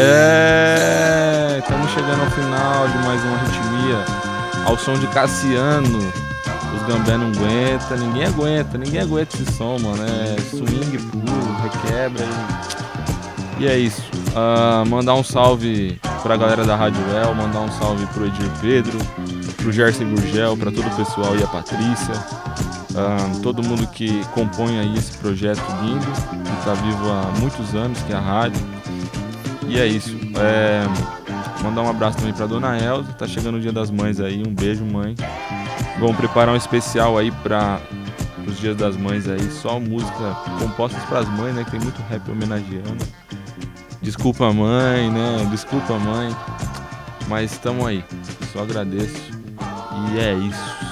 É, estamos chegando ao final de mais uma ritmia. Ao som de Cassiano. Os Gambé não aguenta, ninguém aguenta, ninguém aguenta esse som, mano. É swing puro, requebra. E, e é isso. Uh, mandar um salve pra galera da Rádio El, mandar um salve pro Edir Pedro, pro Gerson Gurgel, pra todo o pessoal e a Patrícia. Uh, todo mundo que compõe aí esse projeto lindo, que tá vivo há muitos anos, que é a rádio. E é isso. É, mandar um abraço também pra Dona Elza, tá chegando o dia das mães aí, um beijo mãe. Vamos preparar um especial aí para os dias das mães aí, só música compostas para as mães, né? Que tem muito rap homenageando. Desculpa mãe, né? Desculpa mãe. Mas estamos aí. Só agradeço. E é isso.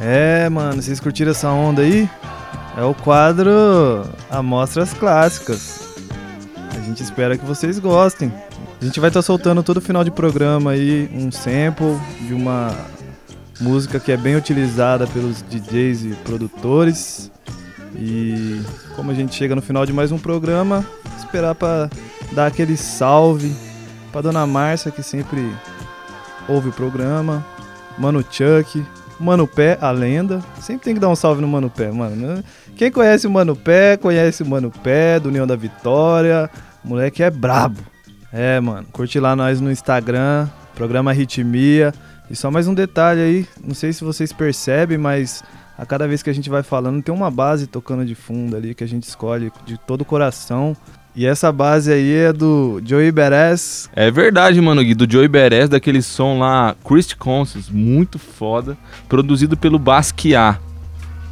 É, mano, vocês curtiram essa onda aí? É o quadro Amostras Clássicas. Gente espera que vocês gostem. A gente vai estar tá soltando todo final de programa aí um sample de uma música que é bem utilizada pelos DJs e produtores. E como a gente chega no final de mais um programa, esperar para dar aquele salve para dona Márcia que sempre ouve o programa, Mano Chuck, Mano Pé, a lenda. Sempre tem que dar um salve no Mano Pé, mano. Quem conhece o Mano Pé, conhece o Mano Pé do União da Vitória. O moleque é brabo. É, mano, curte lá nós no Instagram, programa Ritmia. E só mais um detalhe aí, não sei se vocês percebem, mas a cada vez que a gente vai falando tem uma base tocando de fundo ali que a gente escolhe de todo o coração. E essa base aí é do Joey Beres. É verdade, mano, Gui, do Joey Beres, daquele som lá, Christ Conscious, muito foda, produzido pelo Basquiat.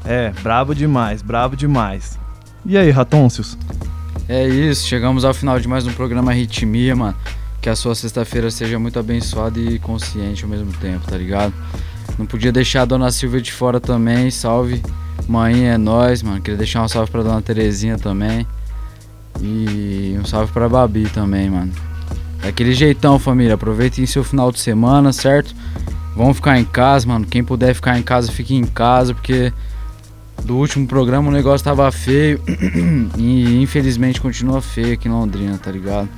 É, brabo demais, brabo demais. E aí, Ratôncios? É isso, chegamos ao final de mais um programa Ritmia, mano. Que a sua sexta-feira seja muito abençoada e consciente ao mesmo tempo, tá ligado? Não podia deixar a dona Silvia de fora também, salve. Mãe é nós, mano. Queria deixar um salve pra dona Terezinha também. E um salve pra Babi também, mano. Daquele jeitão, família. Aproveitem seu final de semana, certo? Vão ficar em casa, mano. Quem puder ficar em casa, fique em casa, porque do último programa o negócio tava feio *clears throat* e infelizmente continua feio aqui em Londrina, tá ligado?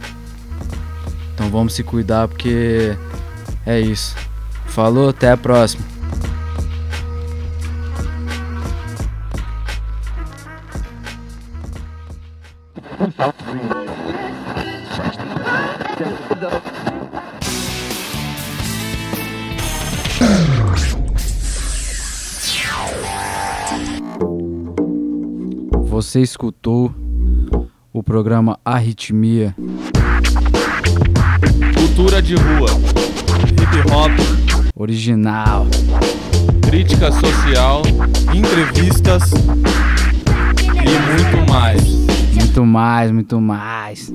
Então vamos se cuidar porque é isso. Falou, até a próxima. *laughs* Você escutou o programa Arritmia. Cultura de rua. Hip hop. Original. Crítica social. Entrevistas. E muito mais. Muito mais, muito mais.